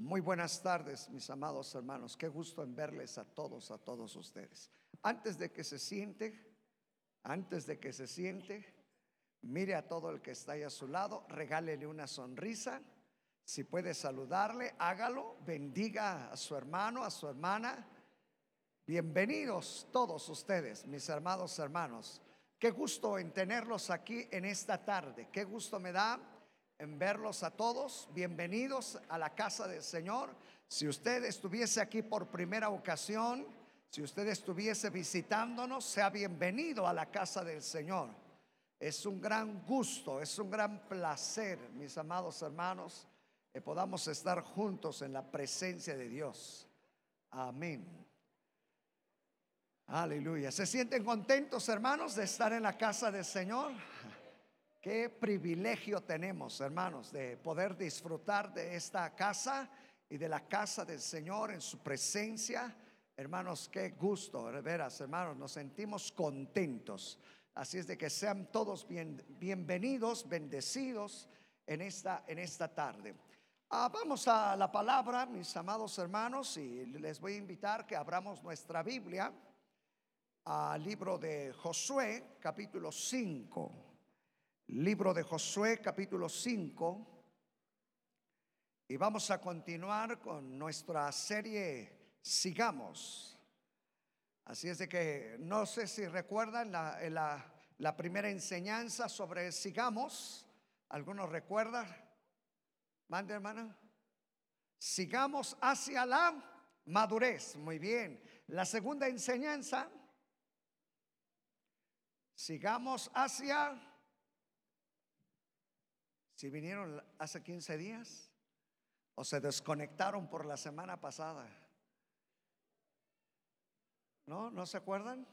Muy buenas tardes, mis amados hermanos. Qué gusto en verles a todos, a todos ustedes. Antes de que se siente, antes de que se siente, mire a todo el que está ahí a su lado, regálele una sonrisa. Si puede saludarle, hágalo. Bendiga a su hermano, a su hermana. Bienvenidos todos ustedes, mis hermanos, hermanos. Qué gusto en tenerlos aquí en esta tarde. Qué gusto me da en verlos a todos. Bienvenidos a la casa del Señor. Si usted estuviese aquí por primera ocasión, si usted estuviese visitándonos, sea bienvenido a la casa del Señor. Es un gran gusto, es un gran placer, mis amados hermanos, que podamos estar juntos en la presencia de Dios. Amén. Aleluya. ¿Se sienten contentos, hermanos, de estar en la casa del Señor? Qué privilegio tenemos, hermanos, de poder disfrutar de esta casa y de la casa del Señor en su presencia. Hermanos, qué gusto, veras, hermanos, nos sentimos contentos. Así es de que sean todos bien, bienvenidos, bendecidos en esta, en esta tarde. Ah, vamos a la palabra, mis amados hermanos, y les voy a invitar que abramos nuestra Biblia al libro de Josué, capítulo 5. Libro de Josué capítulo 5. Y vamos a continuar con nuestra serie Sigamos. Así es de que no sé si recuerdan la, la, primera enseñanza sobre Sigamos. ¿Algunos recuerdan? Mande hermana. Sigamos hacia la madurez. Muy bien. La segunda enseñanza. Sigamos hacia si vinieron hace 15 días o se desconectaron por la semana pasada. ¿No? ¿No se acuerdan?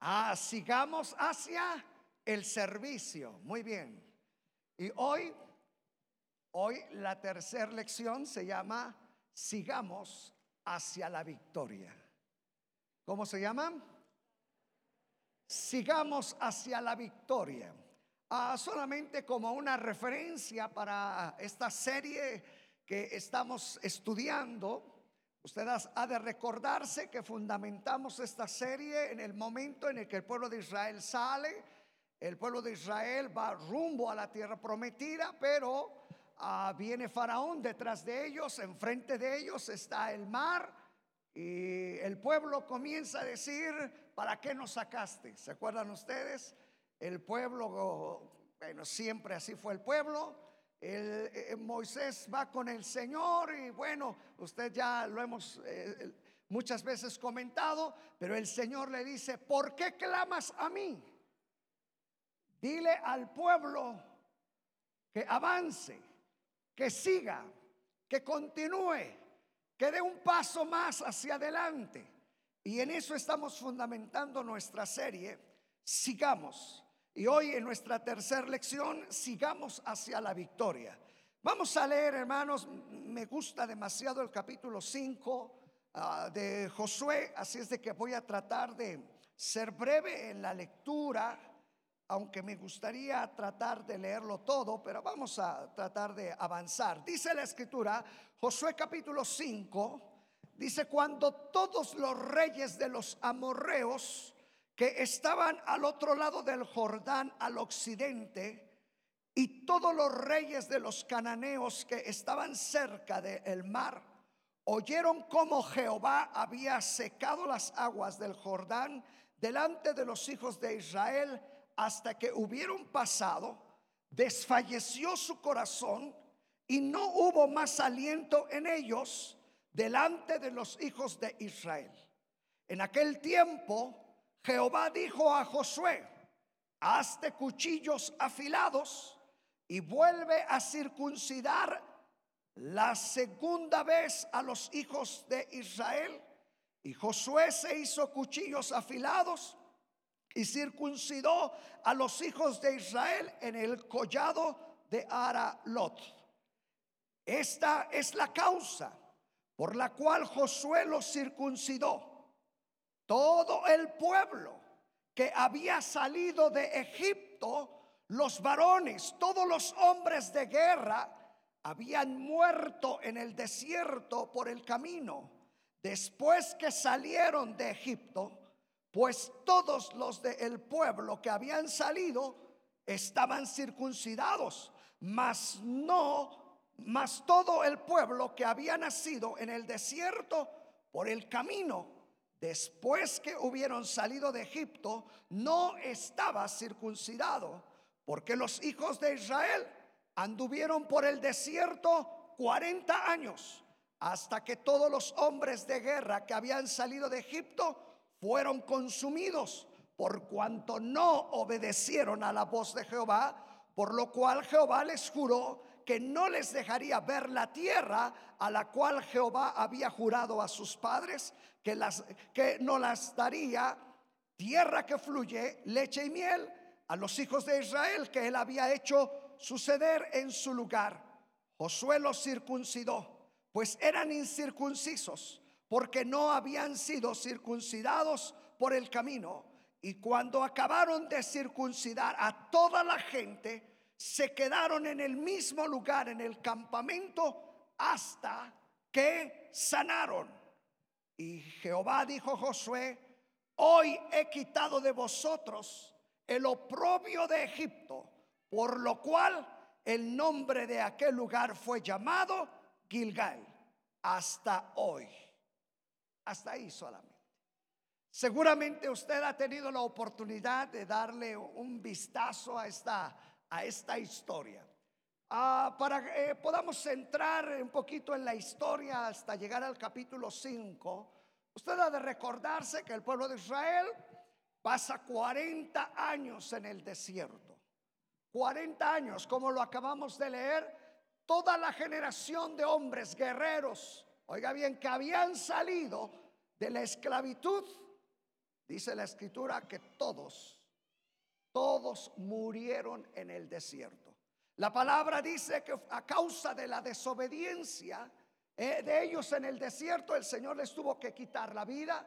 Ah, sigamos hacia el servicio. Muy bien. Y hoy, hoy la tercera lección se llama Sigamos hacia la victoria. ¿Cómo se llama? Sigamos hacia la victoria. Ah, solamente como una referencia para esta serie que estamos estudiando, usted ha de recordarse que fundamentamos esta serie en el momento en el que el pueblo de Israel sale, el pueblo de Israel va rumbo a la tierra prometida, pero ah, viene Faraón detrás de ellos, enfrente de ellos está el mar y el pueblo comienza a decir, ¿para qué nos sacaste? ¿Se acuerdan ustedes? El pueblo, bueno, siempre así fue el pueblo. El, eh, Moisés va con el Señor y bueno, usted ya lo hemos eh, muchas veces comentado, pero el Señor le dice, ¿por qué clamas a mí? Dile al pueblo que avance, que siga, que continúe, que dé un paso más hacia adelante. Y en eso estamos fundamentando nuestra serie. Sigamos. Y hoy en nuestra tercera lección, sigamos hacia la victoria. Vamos a leer, hermanos, me gusta demasiado el capítulo 5 ah, de Josué, así es de que voy a tratar de ser breve en la lectura, aunque me gustaría tratar de leerlo todo, pero vamos a tratar de avanzar. Dice la escritura, Josué capítulo 5, Dice, cuando todos los reyes de los amorreos que estaban al otro lado del Jordán, al occidente, y todos los reyes de los cananeos que estaban cerca del mar, oyeron cómo Jehová había secado las aguas del Jordán delante de los hijos de Israel hasta que hubieron pasado, desfalleció su corazón y no hubo más aliento en ellos delante de los hijos de Israel. En aquel tiempo Jehová dijo a Josué, hazte cuchillos afilados y vuelve a circuncidar la segunda vez a los hijos de Israel. Y Josué se hizo cuchillos afilados y circuncidó a los hijos de Israel en el collado de Aralot. Esta es la causa por la cual Josué los circuncidó. Todo el pueblo que había salido de Egipto, los varones, todos los hombres de guerra, habían muerto en el desierto por el camino, después que salieron de Egipto, pues todos los del pueblo que habían salido estaban circuncidados, mas no, mas todo el pueblo que había nacido en el desierto por el camino después que hubieron salido de Egipto, no estaba circuncidado, porque los hijos de Israel anduvieron por el desierto 40 años, hasta que todos los hombres de guerra que habían salido de Egipto fueron consumidos, por cuanto no obedecieron a la voz de Jehová, por lo cual Jehová les juró que no les dejaría ver la tierra a la cual Jehová había jurado a sus padres, que, las, que no las daría tierra que fluye leche y miel a los hijos de Israel que él había hecho suceder en su lugar. Josué los circuncidó, pues eran incircuncisos, porque no habían sido circuncidados por el camino. Y cuando acabaron de circuncidar a toda la gente, se quedaron en el mismo lugar, en el campamento, hasta que sanaron. Y Jehová dijo a Josué, hoy he quitado de vosotros el oprobio de Egipto, por lo cual el nombre de aquel lugar fue llamado Gilgal, hasta hoy. Hasta ahí solamente. Seguramente usted ha tenido la oportunidad de darle un vistazo a esta a esta historia. Ah, para que eh, podamos entrar un poquito en la historia hasta llegar al capítulo 5, usted ha de recordarse que el pueblo de Israel pasa 40 años en el desierto. 40 años, como lo acabamos de leer, toda la generación de hombres guerreros, oiga bien, que habían salido de la esclavitud, dice la escritura que todos todos murieron en el desierto. La palabra dice que a causa de la desobediencia eh, de ellos en el desierto, el Señor les tuvo que quitar la vida.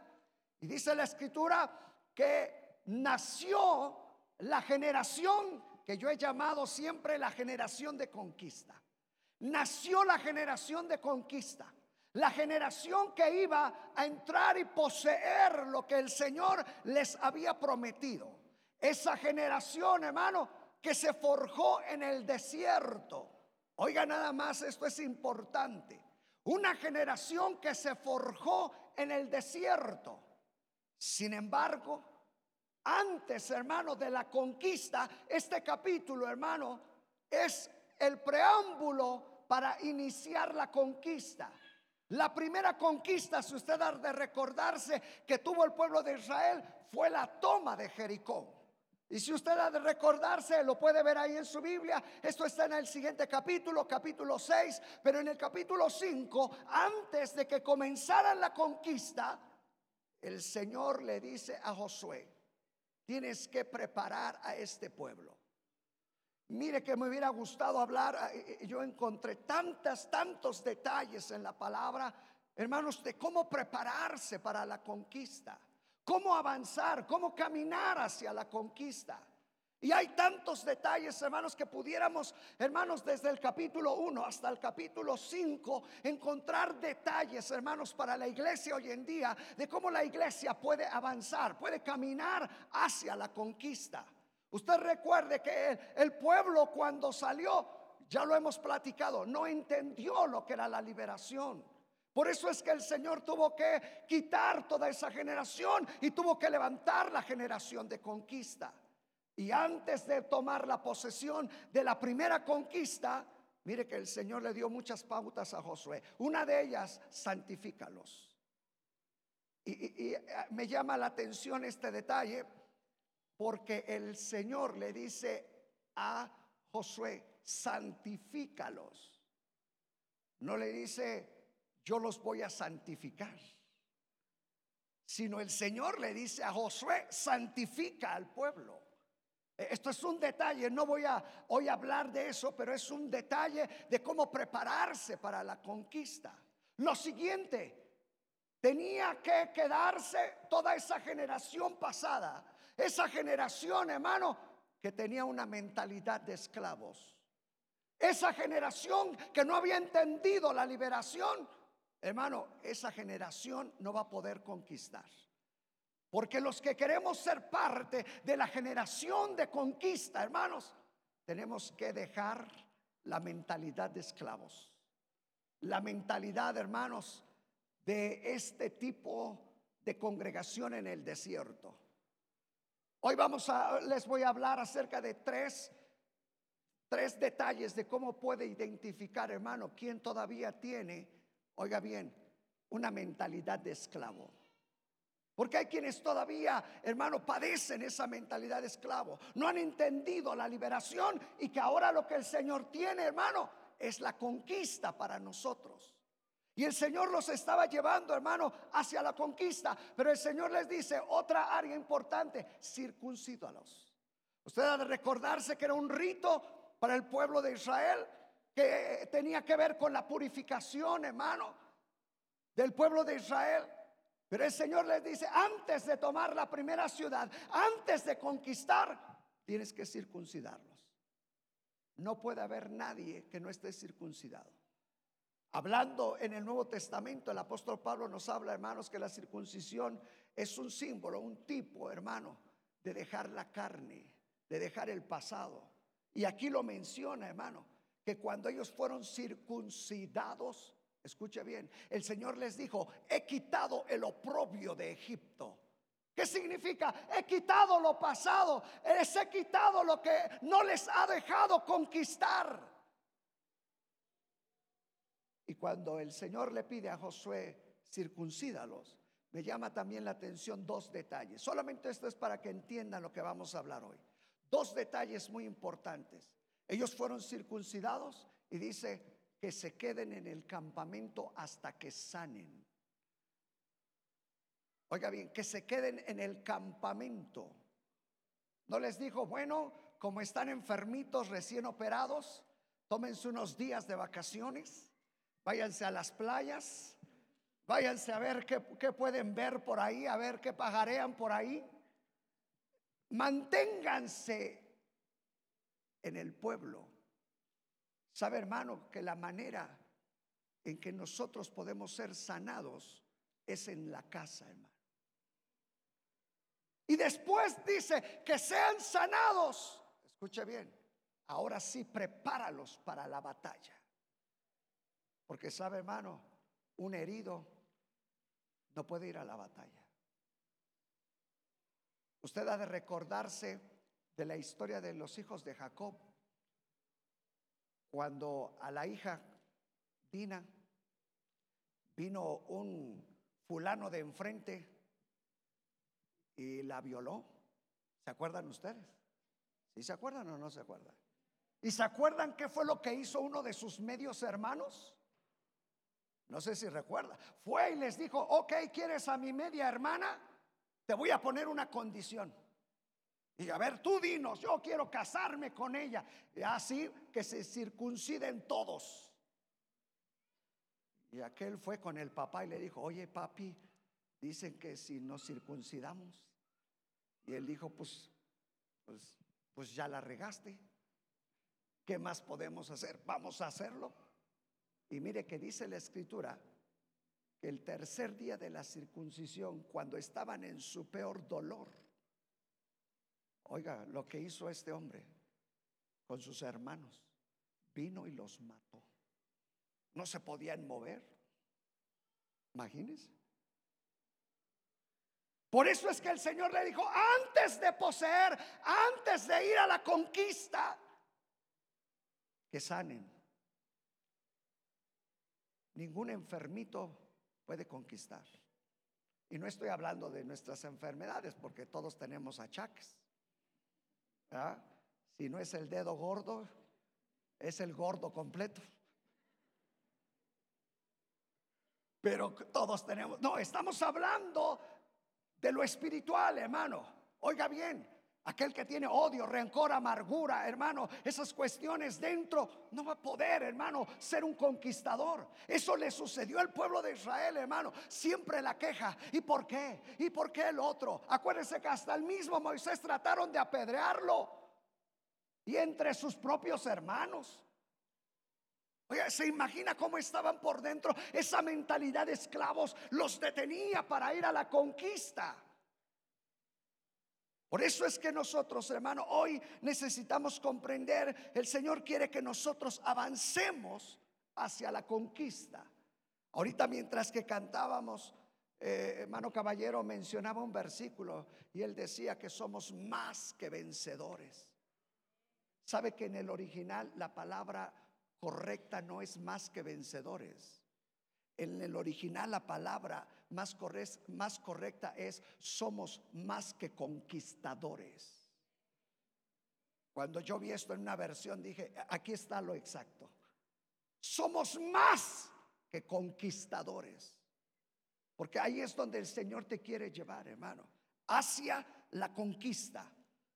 Y dice la escritura que nació la generación que yo he llamado siempre la generación de conquista. Nació la generación de conquista. La generación que iba a entrar y poseer lo que el Señor les había prometido. Esa generación, hermano, que se forjó en el desierto. Oiga nada más, esto es importante. Una generación que se forjó en el desierto. Sin embargo, antes, hermano, de la conquista, este capítulo, hermano, es el preámbulo para iniciar la conquista. La primera conquista, si usted ha de recordarse, que tuvo el pueblo de Israel fue la toma de Jericó. Y si usted ha de recordarse, lo puede ver ahí en su Biblia. Esto está en el siguiente capítulo, capítulo 6. Pero en el capítulo 5, antes de que comenzara la conquista, el Señor le dice a Josué, tienes que preparar a este pueblo. Mire que me hubiera gustado hablar, eh, eh, yo encontré tantas, tantos detalles en la palabra, hermanos, de cómo prepararse para la conquista cómo avanzar, cómo caminar hacia la conquista. Y hay tantos detalles, hermanos, que pudiéramos, hermanos, desde el capítulo 1 hasta el capítulo 5, encontrar detalles, hermanos, para la iglesia hoy en día, de cómo la iglesia puede avanzar, puede caminar hacia la conquista. Usted recuerde que el, pueblo cuando salió, ya lo hemos platicado, no entendió lo que era la liberación. Por eso es que el Señor tuvo que quitar toda esa generación y tuvo que levantar la generación de conquista. Y antes de tomar la posesión de la primera conquista, mire que el Señor le dio muchas pautas a Josué. Una de ellas, santifícalos. Y, eh, me llama la atención este detalle porque el Señor le dice a Josué, santifícalos. No le dice, yo los voy a santificar. Sino el Señor le dice a Josué, santifica al pueblo. E, esto es un detalle, no voy a hoy hablar de eso, pero es un detalle de cómo prepararse para la conquista. Lo siguiente, tenía que quedarse toda esa generación pasada, esa generación, hermano, que tenía una mentalidad de esclavos. Esa generación que no había entendido la liberación, hermano, esa generación no va a poder conquistar. Porque los que queremos ser parte de la generación de conquista, hermanos, tenemos que dejar la mentalidad de esclavos. La mentalidad, hermanos, de este tipo de congregación en el desierto. Hoy vamos a, les voy a hablar acerca de tres, tres detalles de cómo puede identificar, hermano, quién todavía tiene, oiga bien, una mentalidad de esclavo. Porque hay quienes todavía, hermano, padecen esa mentalidad de esclavo. No han entendido la liberación y que ahora lo que el Señor tiene, hermano, es la conquista para nosotros. Y el Señor los estaba llevando, hermano, hacia la conquista. Pero el Señor les dice otra área importante, circuncídalos. Usted ha de recordarse que era un rito para el pueblo de Israel que tenía que ver con la purificación, hermano, del pueblo de Israel. Pero el Señor les dice, antes de tomar la primera ciudad, antes de conquistar, tienes que circuncidarlos. No puede haber nadie que no esté circuncidado. Hablando en el Nuevo Testamento, el apóstol Pablo nos habla, hermanos, que la circuncisión es un símbolo, un tipo, hermano, de dejar la carne, de dejar el pasado. Y aquí lo menciona, hermano, que cuando ellos fueron circuncidados, escuche bien, el Señor les dijo, he quitado el oprobio de Egipto. ¿Qué significa? He quitado lo pasado, les he quitado lo que no les ha dejado conquistar. Y cuando el Señor le pide a Josué, circuncídalos, me llama también la atención dos detalles. Solamente esto es para que entiendan lo que vamos a hablar hoy. Dos detalles muy importantes. Ellos fueron circuncidados y dice que se queden en el campamento hasta que sanen. Oiga bien, que se queden en el campamento. No les dijo, bueno, como están enfermitos, recién operados, tómense unos días de vacaciones. Váyanse a las playas, váyanse a ver qué, pueden ver por ahí, a ver qué pajarean por ahí. Manténganse en el pueblo. Sabe, hermano, que la manera en que nosotros podemos ser sanados es en la casa, hermano. Y después dice que sean sanados. Escuche bien, ahora sí prepáralos para la batalla. Porque sabe, hermano, un herido no puede ir a la batalla. Usted ha de recordarse de la historia de los hijos de Jacob, cuando a la hija Dina vino un fulano de enfrente y la violó. ¿Se acuerdan ustedes? ¿Sí se acuerdan o no se acuerdan? ¿Y se acuerdan qué fue lo que hizo uno de sus medios hermanos? No sé si recuerda. Fue y les dijo, ok, ¿quieres a mi media hermana? Te voy a poner una condición. Y a ver, tú dinos, yo quiero casarme con ella. Así que se circunciden todos. Y aquel fue con el papá y le dijo, oye papi, dicen que si nos circuncidamos. Y él dijo, pues, pues, pues ya la regaste. ¿Qué más podemos hacer? Vamos a hacerlo. Y mire que dice la escritura que el tercer día de la circuncisión, cuando estaban en su peor dolor, oiga lo que hizo este hombre con sus hermanos, vino y los mató. No se podían mover. Imagínense. Por eso es que el Señor le dijo, antes de poseer, antes de ir a la conquista, que sanen ningún enfermito puede conquistar. Y no estoy hablando de nuestras enfermedades, porque todos tenemos achaques. Si no es el dedo gordo, es el gordo completo. Pero todos tenemos, no, estamos hablando de lo espiritual, hermano. Oiga bien, Aquel que tiene odio, rencor, amargura, hermano, esas cuestiones dentro, no va a poder, hermano, ser un conquistador. Eso le sucedió al pueblo de Israel, hermano. Siempre la queja. ¿Y por qué? ¿Y por qué el otro? Acuérdense que hasta el mismo Moisés trataron de apedrearlo. Y entre sus propios hermanos. se imagina cómo estaban por dentro. Esa mentalidad de esclavos los detenía para ir a la conquista. Por eso es que nosotros, hermano, hoy necesitamos comprender, el Señor quiere que nosotros avancemos hacia la conquista. Ahorita mientras que cantábamos, eh, hermano Caballero mencionaba un versículo y él decía que somos más que vencedores. ¿Sabe que en el original la palabra correcta no es más que vencedores? En el original la palabra más, más correcta es somos más que conquistadores. Cuando yo vi esto en una versión dije, aquí está lo exacto. Somos más que conquistadores. Porque ahí es donde el Señor te quiere llevar, hermano, hacia la conquista.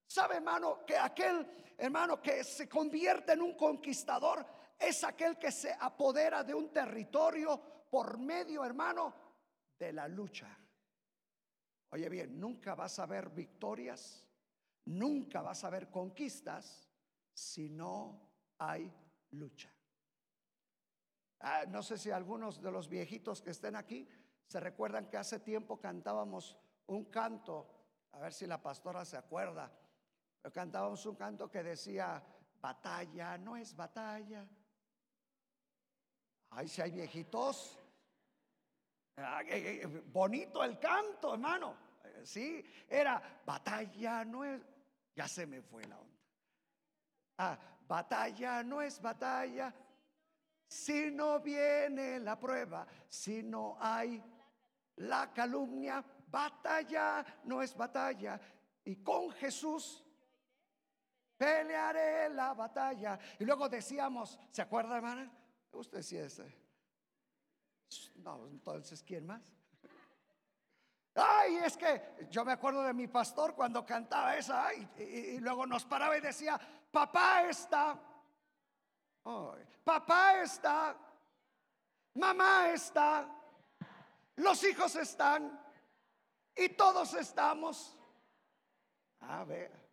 ¿Sabe, hermano, que aquel hermano que se convierte en un conquistador es aquel que se apodera de un territorio por medio, hermano, de la lucha? Oye bien, nunca vas a ver victorias, nunca vas a ver conquistas si no hay lucha. Ah, no sé si algunos de los viejitos que estén aquí se recuerdan que hace tiempo cantábamos un canto, a ver si la pastora se acuerda, pero cantábamos un canto que decía, batalla no es batalla. Ay, si hay viejitos. Ah, eh, eh, bonito el canto, hermano. Eh, sí, era batalla no es, ya se me fue la onda. Ah, batalla no es batalla, si no viene la prueba, si no hay la calumnia, batalla no es batalla. Y con Jesús pelearé la batalla. Y luego decíamos, ¿se acuerda, hermana? Usted sí es. No, entonces, ¿quién más? Ay, es que yo me acuerdo de mi pastor cuando cantaba esa y luego nos paraba y decía, papá está papá está, mamá está, los hijos están y todos estamos. A ver.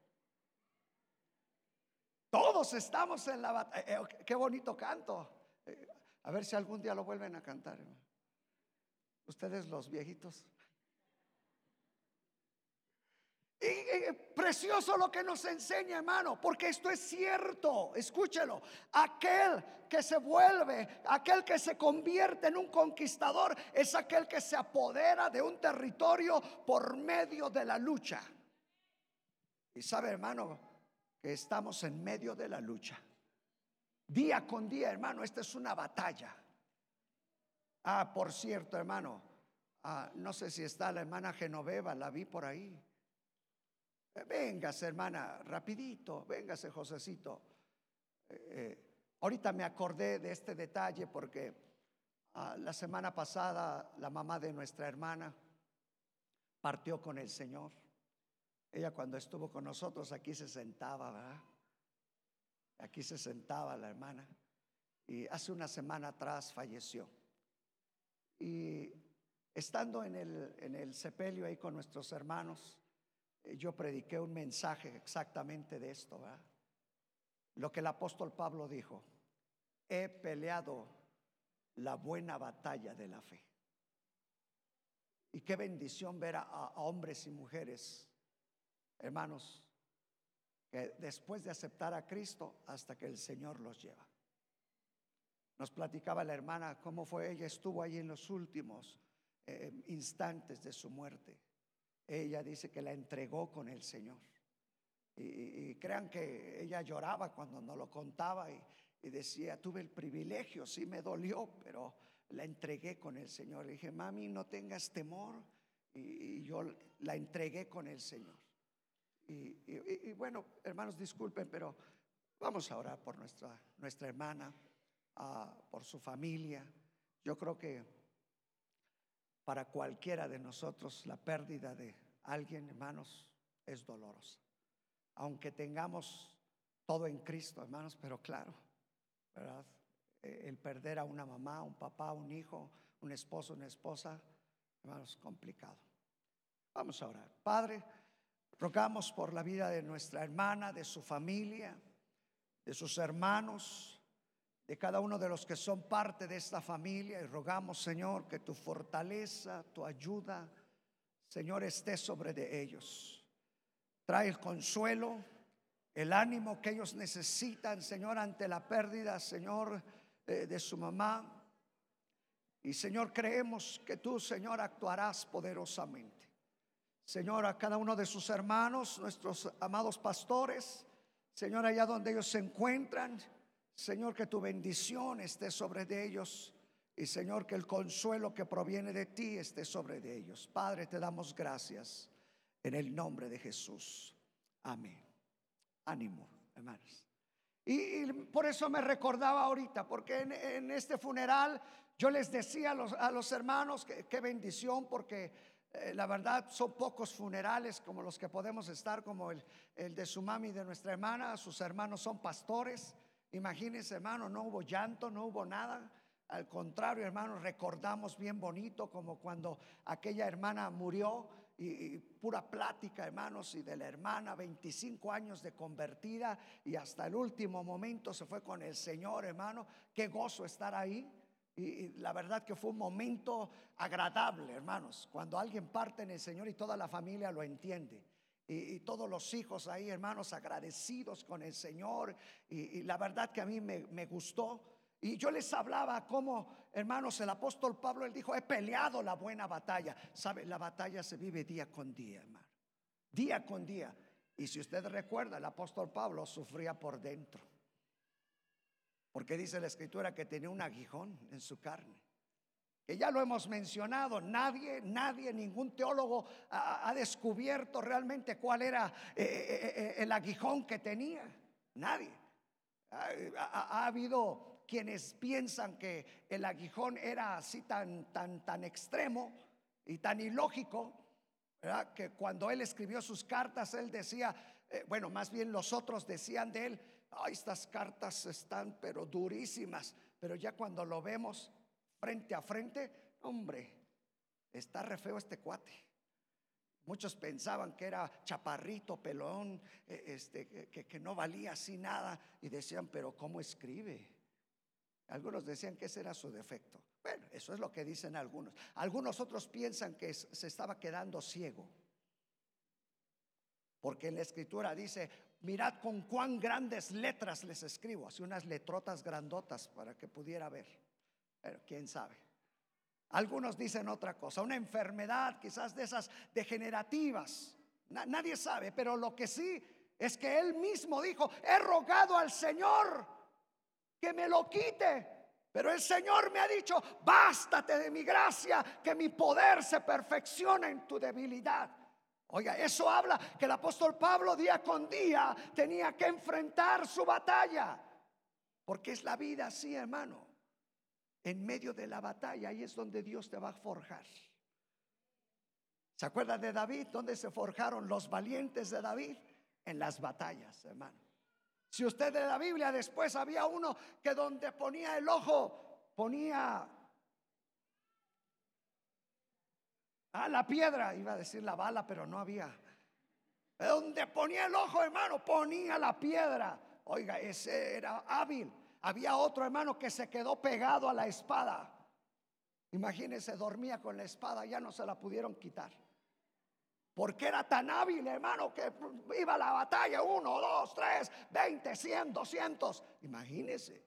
Todos estamos en la batalla. Eh, eh, qué bonito canto. A ver si algún día lo vuelven a cantar. Ustedes los viejitos. Y, precioso lo que nos enseña, hermano, porque esto es cierto. Escúchelo. Aquel que se vuelve, aquel que se convierte en un conquistador, es aquel que se apodera de un territorio por medio de la lucha. Y sabe, hermano, que estamos en medio de la lucha. Día con día, hermano, esta es una batalla. Ah, por cierto, hermano, ah, no sé si está la hermana Genoveva, la vi por ahí. Véngase, hermana, rapidito, véngase, Josecito. Eh, eh, ahorita me acordé de este detalle porque ah, la semana pasada la mamá de nuestra hermana partió con el Señor. Ella cuando estuvo con nosotros aquí se sentaba, ¿verdad? Aquí se sentaba la hermana. Y hace una semana atrás falleció. Y estando en el, en el sepelio ahí con nuestros hermanos, eh, yo prediqué un mensaje exactamente de esto, Lo que el apóstol Pablo dijo, he peleado la buena batalla de la fe. Y qué bendición ver a, hombres y mujeres, hermanos, después de aceptar a Cristo hasta que el Señor los lleva. Nos platicaba la hermana cómo fue ella, estuvo ahí en los últimos eh, instantes de su muerte ella dice que la entregó con el Señor. Y, crean que ella lloraba cuando nos lo contaba y, decía, tuve el privilegio, sí me dolió, pero la entregué con el Señor. Le dije, mami, no tengas temor. Y, yo la entregué con el Señor. Y, bueno, hermanos, disculpen, pero vamos a orar por nuestra, nuestra hermana, ah, por su familia. Yo creo que para cualquiera de nosotros la pérdida de alguien, hermanos, es dolorosa. Aunque tengamos todo en Cristo, hermanos, pero claro, ¿verdad? Eh, el perder a una mamá, un papá, un hijo, un esposo, una esposa, hermanos, complicado. Vamos a orar. Padre, rogamos por la vida de nuestra hermana, de su familia, de sus hermanos. de cada uno de los que son parte de esta familia y rogamos, Señor, que tu fortaleza, tu ayuda, Señor, esté sobre de ellos. Trae el consuelo, el ánimo que ellos necesitan, Señor, ante la pérdida, Señor, de su mamá. Y Señor, creemos que tú, Señor, actuarás poderosamente. Señor, a cada uno de sus hermanos, nuestros amados pastores, Señor, allá donde ellos se encuentran, Señor, que tu bendición esté sobre de ellos. Y Señor, que el consuelo que proviene de ti esté sobre de ellos. Padre, te damos gracias en el nombre de Jesús. Amén. Ánimo, hermanos. Y, por eso me recordaba ahorita, porque en, este funeral yo les decía a los, hermanos que bendición, porque eh, la verdad son pocos funerales como los que podemos estar, como el, el de su mami y de nuestra hermana. Sus hermanos son pastores. Imagínense, hermano, no hubo llanto, no hubo nada. Al contrario, hermano, recordamos bien bonito como cuando aquella hermana murió y, pura plática, hermanos, y de la hermana, 25 años de convertida y hasta el último momento se fue con el Señor, hermano. Qué gozo estar ahí. Y, la verdad que fue un momento agradable, hermanos, cuando alguien parte en el Señor y toda la familia lo entiende y, todos los hijos ahí, hermanos, agradecidos con el Señor. Y, la verdad que a mí me, gustó. Y yo les hablaba como, hermanos, el apóstol Pablo, él dijo, he peleado la buena batalla. ¿Sabe? La batalla se vive día con día, hermano. Día con día. Y si usted recuerda, el apóstol Pablo sufría por dentro. Porque dice la escritura que tenía un aguijón en su carne que ya lo hemos mencionado, nadie, nadie, ningún teólogo ha, descubierto realmente cuál era eh, eh, eh, el aguijón que tenía. Nadie. Ha, habido quienes piensan que el aguijón era así tan, tan, tan extremo y tan ilógico, que cuando él escribió sus cartas, él decía, bueno, más bien los otros decían de él, Estas cartas están pero durísimas, pero ya cuando lo vemos, frente a frente, hombre, está re feo este cuate. Muchos pensaban que era chaparrito, pelón, e, este, que, no valía así nada y decían, pero ¿cómo escribe? Algunos decían que ese era su defecto. Bueno, eso es lo que dicen algunos. Algunos otros piensan que se estaba quedando ciego. Porque en la escritura dice, mirad con cuán grandes letras les escribo, así unas letrotas grandotas para que pudiera ver. Pero quién sabe. Algunos dicen otra cosa, una enfermedad quizás de esas degenerativas. nadie sabe, pero lo que sí es que él mismo dijo, he rogado al Señor que me lo quite. Pero el Señor me ha dicho, bástate de mi gracia, que mi poder se perfecciona en tu debilidad. Oiga, eso habla que el apóstol Pablo día con día tenía que enfrentar su batalla. Porque es la vida así, hermano en medio de la batalla, ahí es donde Dios te va a forjar. ¿Se acuerda de David? ¿Dónde se forjaron los valientes de David? En las batallas, hermano. Si usted de la Biblia después había uno que donde ponía el ojo, ponía a la piedra, iba a decir la bala, pero no había. Donde ponía el ojo, hermano, ponía la piedra. Oiga, ese era hábil. Había otro hermano que se quedó pegado a la espada. Imagínense, dormía con la espada, ya no se la pudieron quitar. Porque era tan hábil, hermano, que iba a la batalla. Uno, dos, tres, veinte, cien, doscientos. Imagínense.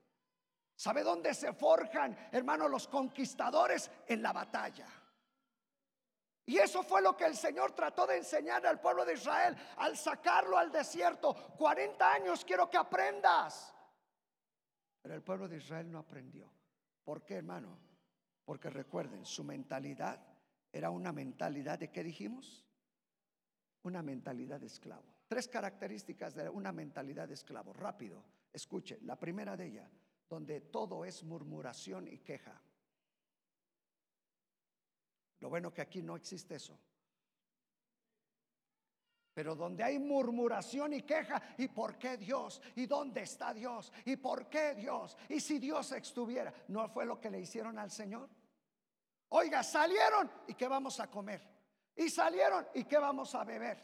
¿Sabe dónde se forjan, hermano, los conquistadores? En la batalla. Y eso fue lo que el Señor trató de enseñar al pueblo de Israel al sacarlo al desierto. 40 años quiero que aprendas. Pero el pueblo de Israel no aprendió. ¿Por qué, hermano? Porque recuerden, su mentalidad era una mentalidad de qué dijimos? Una mentalidad de esclavo. Tres características de una mentalidad de esclavo. Rápido, escuche. La primera de ellas, donde todo es murmuración y queja. Lo bueno que aquí no existe eso. Pero donde hay murmuración y queja, ¿y por qué Dios? ¿Y dónde está Dios? ¿Y por qué Dios? ¿Y si Dios estuviera? ¿No fue lo que le hicieron al Señor? Oiga, salieron y qué vamos a comer. Y salieron y qué vamos a beber.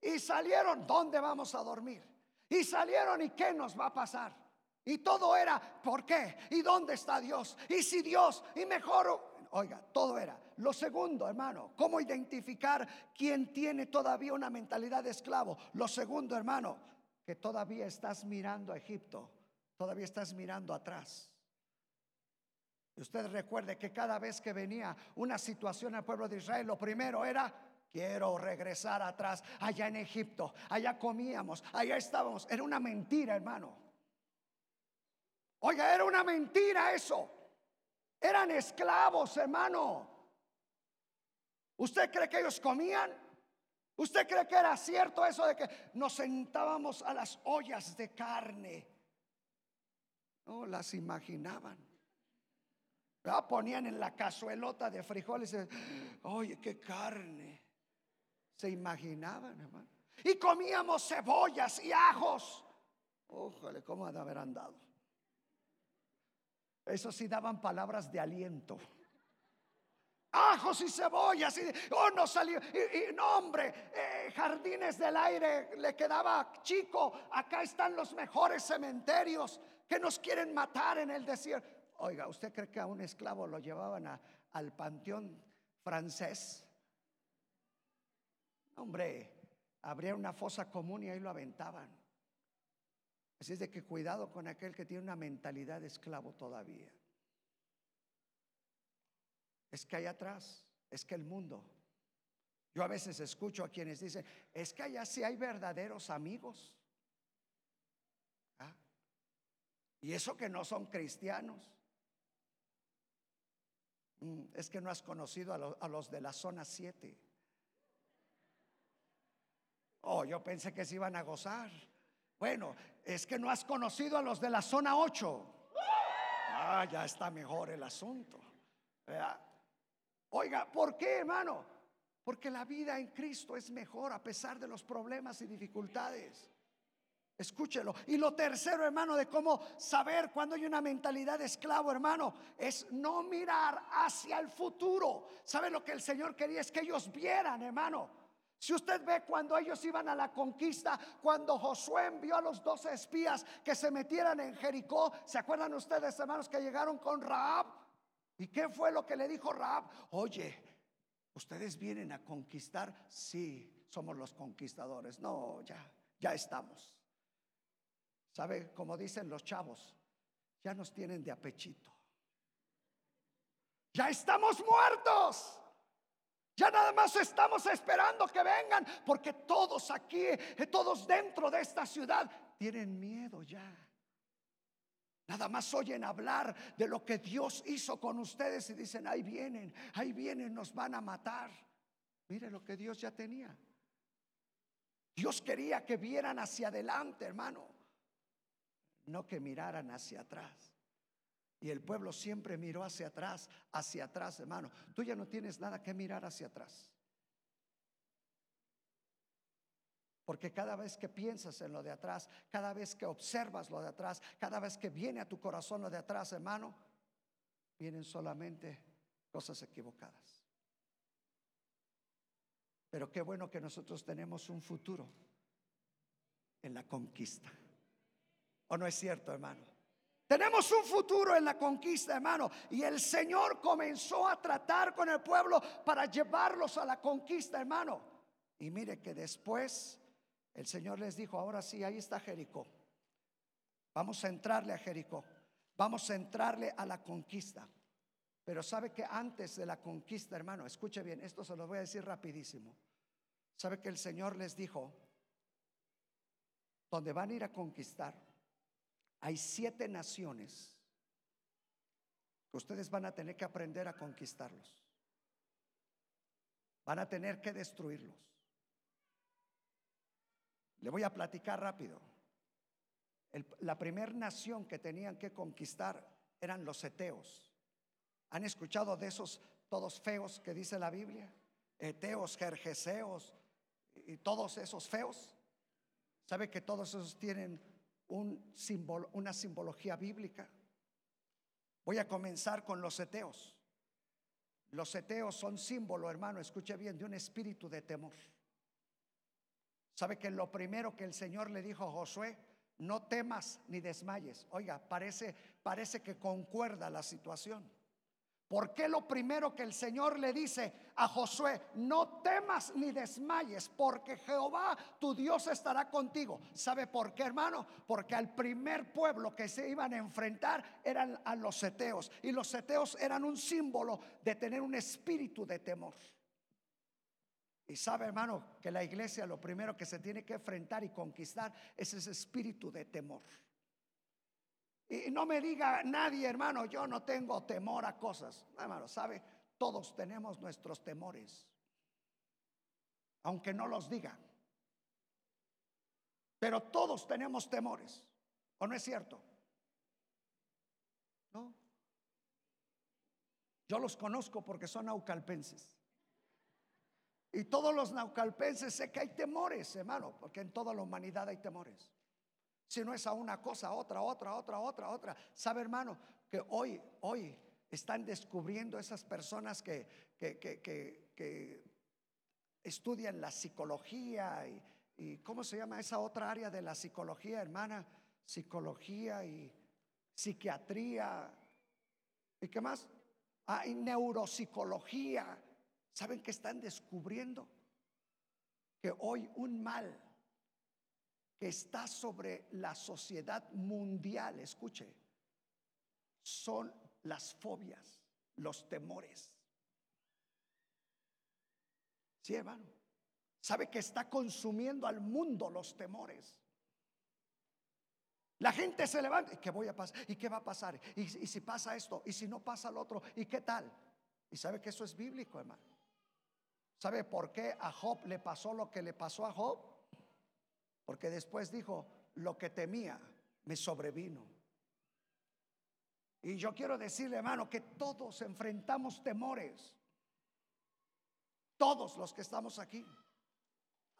Y salieron, ¿dónde vamos a dormir? Y salieron y qué nos va a pasar. Y todo era, ¿por qué? ¿Y dónde está Dios? ¿Y si Dios? Y mejor, oiga, todo era. Lo segundo, hermano, ¿cómo identificar quién tiene todavía una mentalidad de esclavo? Lo segundo, hermano, que todavía estás mirando a Egipto, todavía estás mirando atrás. Y usted recuerde que cada vez que venía una situación al pueblo de Israel, lo primero era, quiero regresar atrás, allá en Egipto, allá comíamos, allá estábamos. Era una mentira, hermano. Oiga, era una mentira eso. Eran esclavos, hermano. ¿Usted cree que ellos comían? ¿Usted cree que era cierto eso de que nos sentábamos a las ollas de carne? No las imaginaban. La ponían en la cazuelota de frijoles. Oye, qué carne. Se imaginaban, hermano. Y comíamos cebollas y ajos. Ójale, ¿cómo ha de haber andado? Eso sí daban palabras de aliento. Ajos y cebollas. Y, oh, no salió. Y, no, hombre, eh, jardines del aire le quedaba chico. Acá están los mejores cementerios que nos quieren matar en el desierto. Oiga, ¿usted cree que a un esclavo lo llevaban al panteón francés? Hombre, habría una fosa común y ahí lo aventaban. Así es de que cuidado con aquel que tiene una mentalidad de esclavo todavía. Es que hay atrás, es que el mundo. Yo a veces escucho a quienes dicen, es que allá sí hay verdaderos amigos. ¿Ah? Y eso que no son cristianos. Mm, es que no has conocido a, a los de la zona 7. Oh, yo pensé que se iban a gozar. Bueno, es que no has conocido a los de la zona 8. Ah, ya está mejor el asunto. Oiga, ¿por qué, hermano? Porque la vida en Cristo es mejor a pesar de los problemas y dificultades. Escúchelo. Y lo tercero, hermano, de cómo saber cuando hay una mentalidad de esclavo, hermano, es no mirar hacia el futuro. ¿Sabe lo que el Señor quería? Es que ellos vieran, hermano si usted ve cuando ellos iban a la conquista, cuando Josué envió a los doce espías que se metieran en Jericó, ¿se acuerdan ustedes, hermanos, que llegaron con Raab? ¿Y qué fue lo que le dijo Raab? Oye, ustedes vienen a conquistar, sí, somos los conquistadores. No, ya, ya estamos. ¿Sabe? Como dicen los chavos, ya nos tienen de apechito. Ya estamos muertos. Ya nada más estamos esperando que vengan, porque todos aquí, eh, todos dentro de esta ciudad, tienen miedo ya. Nada más oyen hablar de lo que Dios hizo con ustedes y dicen, ahí vienen, ahí vienen, nos van a matar. Mire lo que Dios ya tenía. Dios quería que vieran hacia adelante, hermano, no que miraran hacia atrás. Y el pueblo siempre miró hacia atrás, hacia atrás, hermano. Tú ya no tienes nada que mirar hacia atrás. Porque cada vez que piensas en lo de atrás, cada vez que observas lo de atrás, cada vez que viene a tu corazón lo de atrás, hermano, vienen solamente cosas equivocadas. Pero qué bueno que nosotros tenemos un futuro en la conquista. ¿O no es cierto, hermano? Tenemos un futuro en la conquista, hermano. Y el Señor comenzó a tratar con el pueblo para llevarlos a la conquista, hermano. Y mire que después el Señor les dijo, ahora sí, ahí está Jericó. Vamos a entrarle a Jericó. Vamos a entrarle a la conquista. Pero sabe que antes de la conquista, hermano, escuche bien, esto se lo voy a decir rapidísimo. Sabe que el Señor les dijo, donde van a ir a conquistar, hay siete naciones que ustedes van a tener que aprender a conquistarlos. Van a tener que destruirlos. Le voy a platicar rápido. la primera nación que tenían que conquistar eran los eteos. ¿Han escuchado de esos todos feos que dice la Biblia? Eteos, jerjeseos y todos esos feos. ¿Sabe que todos esos tienen una simbología bíblica. Voy a comenzar con los eteos. Los eteos son símbolo, hermano, escuche bien, de un espíritu de temor. ¿Sabe que lo primero que el Señor le dijo a Josué? no temas ni desmayes. Oiga, parece, parece que concuerda la situación. ¿Por qué lo primero que el Señor le dice a Josué, no temas ni desmayes, porque Jehová tu Dios estará contigo? ¿Sabe por qué, hermano? Porque al primer pueblo que se iban a enfrentar eran a los seteos, y los seteos eran un símbolo de tener un espíritu de temor. Y sabe, hermano, que la iglesia lo primero que se tiene que enfrentar y conquistar es ese espíritu de temor. Y no me diga nadie, hermano, yo no tengo temor a cosas. hermano, sabe, todos tenemos nuestros temores. Aunque no los digan. Pero todos tenemos temores. ¿O no es cierto? ¿No? Yo los conozco porque son naucalpenses. Y todos los naucalpenses sé que hay temores, hermano, porque en toda la humanidad hay temores. Si no es a una cosa, otra, otra, otra, otra, otra. ¿Sabe, hermano? Que hoy, hoy están descubriendo esas personas que, que, que, que estudian la psicología y, y, ¿cómo se llama esa otra área de la psicología, hermana? Psicología y psiquiatría. ¿Y qué más? Hay ah, neuropsicología ¿Saben que están descubriendo? Que hoy un mal que está sobre la sociedad mundial, escuche, son las fobias, los temores. Sí, hermano. Sabe que está consumiendo al mundo los temores. La gente se levanta, ¿y qué voy a pasar? ¿Y qué va a pasar? ¿Y, y si pasa esto? ¿Y si no pasa lo otro? ¿Y qué tal? Y sabe que eso es bíblico, hermano. ¿Sabe por qué a Job le pasó lo que le pasó a Job? Porque después dijo, lo que temía me sobrevino. Y yo quiero decirle, hermano, que todos enfrentamos temores. Todos los que estamos aquí.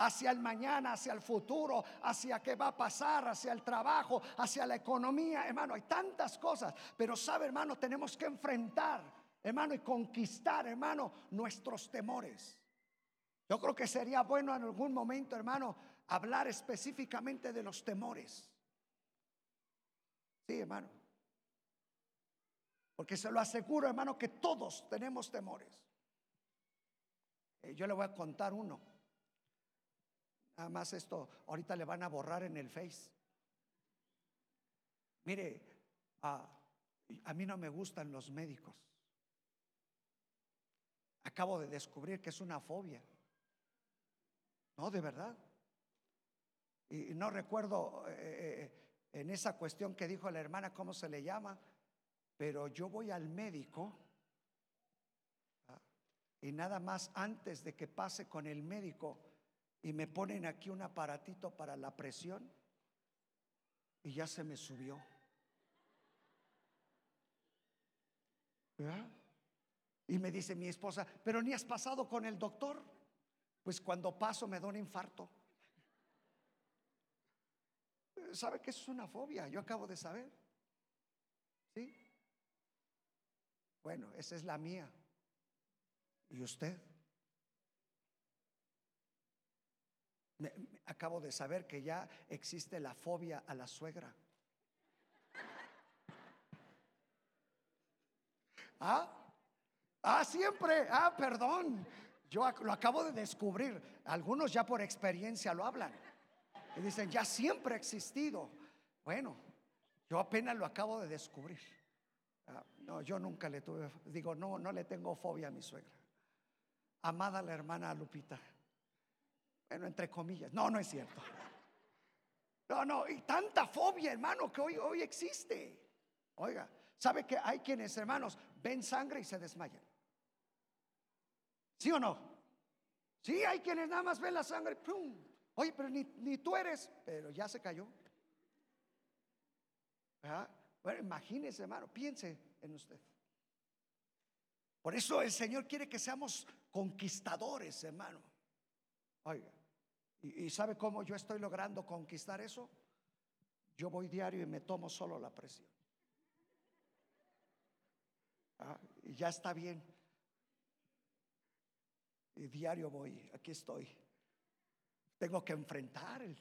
Hacia el mañana, hacia el futuro, hacia qué va a pasar, hacia el trabajo, hacia la economía. Hermano, hay tantas cosas. Pero sabe, hermano, tenemos que enfrentar, hermano, y conquistar, hermano, nuestros temores. Yo creo que sería bueno en algún momento, hermano, hablar específicamente de los temores. Sí, hermano. Porque se lo aseguro, hermano, que todos tenemos temores. Eh, yo le voy a contar uno. Nada más esto, ahorita le van a borrar en el Face. Mire, a mí no me gustan los médicos. Acabo de descubrir que es una fobia. No, de verdad. Y no recuerdo eh, eh, en esa cuestión que dijo la hermana, cómo se le llama, pero yo voy al médico ¿ah? y nada más antes de que pase con el médico y me ponen aquí un aparatito para la presión y ya se me subió. Y me dice mi esposa, pero ni has pasado con el doctor. Pues cuando paso me da un infarto. ¿Sabe que es una fobia? Yo acabo de saber. ¿Sí? Bueno, esa es la mía. ¿Y usted? acabo de saber que ya existe la fobia a la suegra. ¿Ah? Ah, siempre. Ah, perdón. Yo lo acabo de descubrir. Algunos ya por experiencia lo hablan. Y dicen, ya siempre ha existido. Bueno, yo apenas lo acabo de descubrir. Ah, no, yo nunca le tuve, digo, no, no le tengo fobia a mi suegra. Amada la hermana Lupita. Bueno, entre comillas. No, no es cierto. No, no, y tanta fobia, hermano, que hoy, hoy existe. Oiga, ¿sabe que hay quienes, hermanos, ven sangre y se desmayan? ¿Sí o no? Sí, hay quienes nada más ven la sangre. ¡pum! Oye, pero ni, tú eres, pero ya se cayó. Bueno, imagínese, hermano, piense en usted. Por eso el Señor quiere que seamos conquistadores, hermano. Oiga, ¿y, sabe cómo yo estoy logrando conquistar eso? Yo voy diario y me tomo solo la presión. Ah, y ya está bien. Y diario voy, aquí estoy. Tengo que enfrentar el,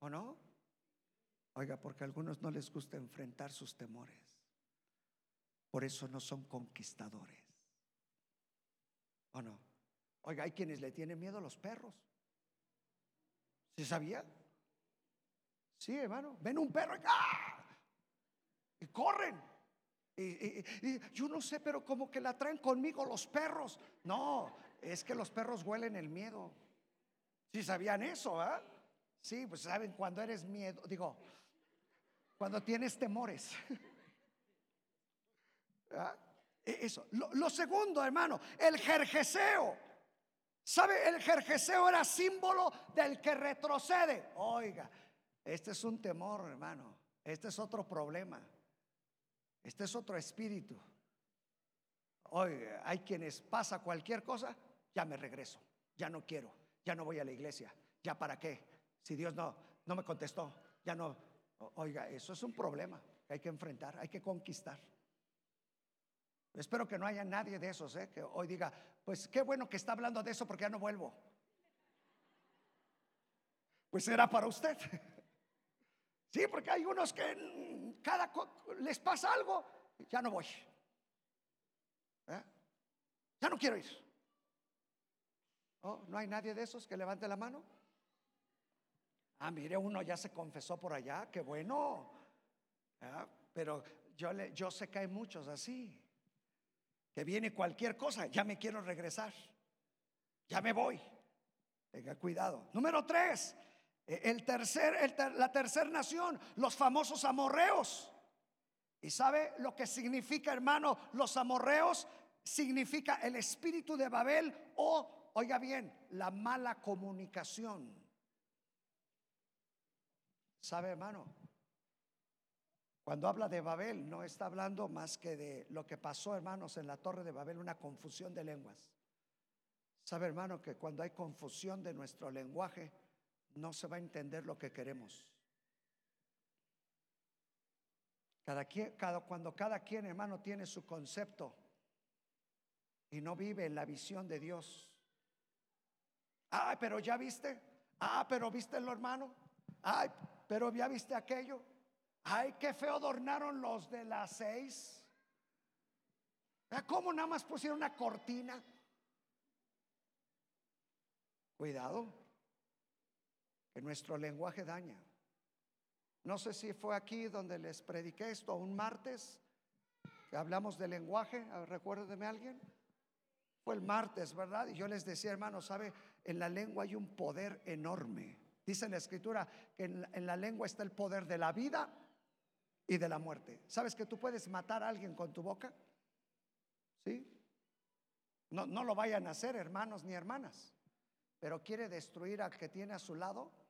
¿o no? Oiga, porque a algunos no les gusta enfrentar sus temores. Por eso no son conquistadores. ¿O no? Oiga, hay quienes le tienen miedo a los perros. ¿Se sabía? Sí, hermano. Ven un perro ¡ah! y corren. Y, yo no sé, pero como que la traen conmigo los perros. No, es que los perros huelen el miedo. Si sabían eso, ¿ah? Sí, pues saben cuando eres miedo, digo, cuando tienes temores. ¿Ah? E, eso. Lo, segundo, hermano, el jerjeseo. ¿Sabe? El jerjeseo era símbolo del que retrocede. Oiga, este es un temor, hermano. Este es otro problema. Este es otro espíritu. Oiga, hay quienes pasa cualquier cosa, ya me regreso, ya no quiero, ya no voy a la iglesia, ya para qué. Si Dios no, no me contestó, ya no. Oiga, eso es un problema que hay que enfrentar, hay que conquistar. Espero que no haya nadie de esos, ¿eh? que hoy diga, pues qué bueno que está hablando de eso porque ya no vuelvo. Pues era para usted. Sí, porque hay unos que cada les pasa algo, ya no voy. ¿Eh? Ya no quiero ir. Oh, ¿No hay nadie de esos que levante la mano? Ah, mire, uno ya se confesó por allá, qué bueno. ¿Eh? Pero yo, le, yo sé que hay muchos así que viene cualquier cosa, ya me quiero regresar, ya me voy. Tenga cuidado. Número tres, eh, el tercer, la tercera nación, los famosos amorreos. ¿Y sabe lo que significa, hermano? Los amorreos significa el espíritu de Babel o, oiga bien, la mala comunicación. ¿Sabe, hermano? Cuando habla de Babel, no está hablando más que de lo que pasó, hermanos, en la torre de Babel, una confusión de lenguas. Sabe, hermano, que cuando hay confusión de nuestro lenguaje, no se va a entender lo que queremos. Cada quien, cada, cuando cada quien, hermano, tiene su concepto y no vive en la visión de Dios. Ay, pero ya viste. Ah, pero viste lo hermano. Ay, pero ya viste aquello. Ay, qué feo adornaron los de las seis. ¿Cómo nada más pusieron una cortina? Cuidado, que nuestro lenguaje daña. No sé si fue aquí donde les prediqué esto, un martes, que hablamos de lenguaje, recuérdeme alguien. Fue el martes, ¿verdad? Y yo les decía, hermano, ¿sabe? En la lengua hay un poder enorme. Dice la escritura que en la lengua está el poder de la vida y de la muerte. ¿Sabes que tú puedes matar a alguien con tu boca? ¿Sí? No, no lo vayan a hacer, hermanos ni hermanas. Pero quiere destruir al que tiene a su lado.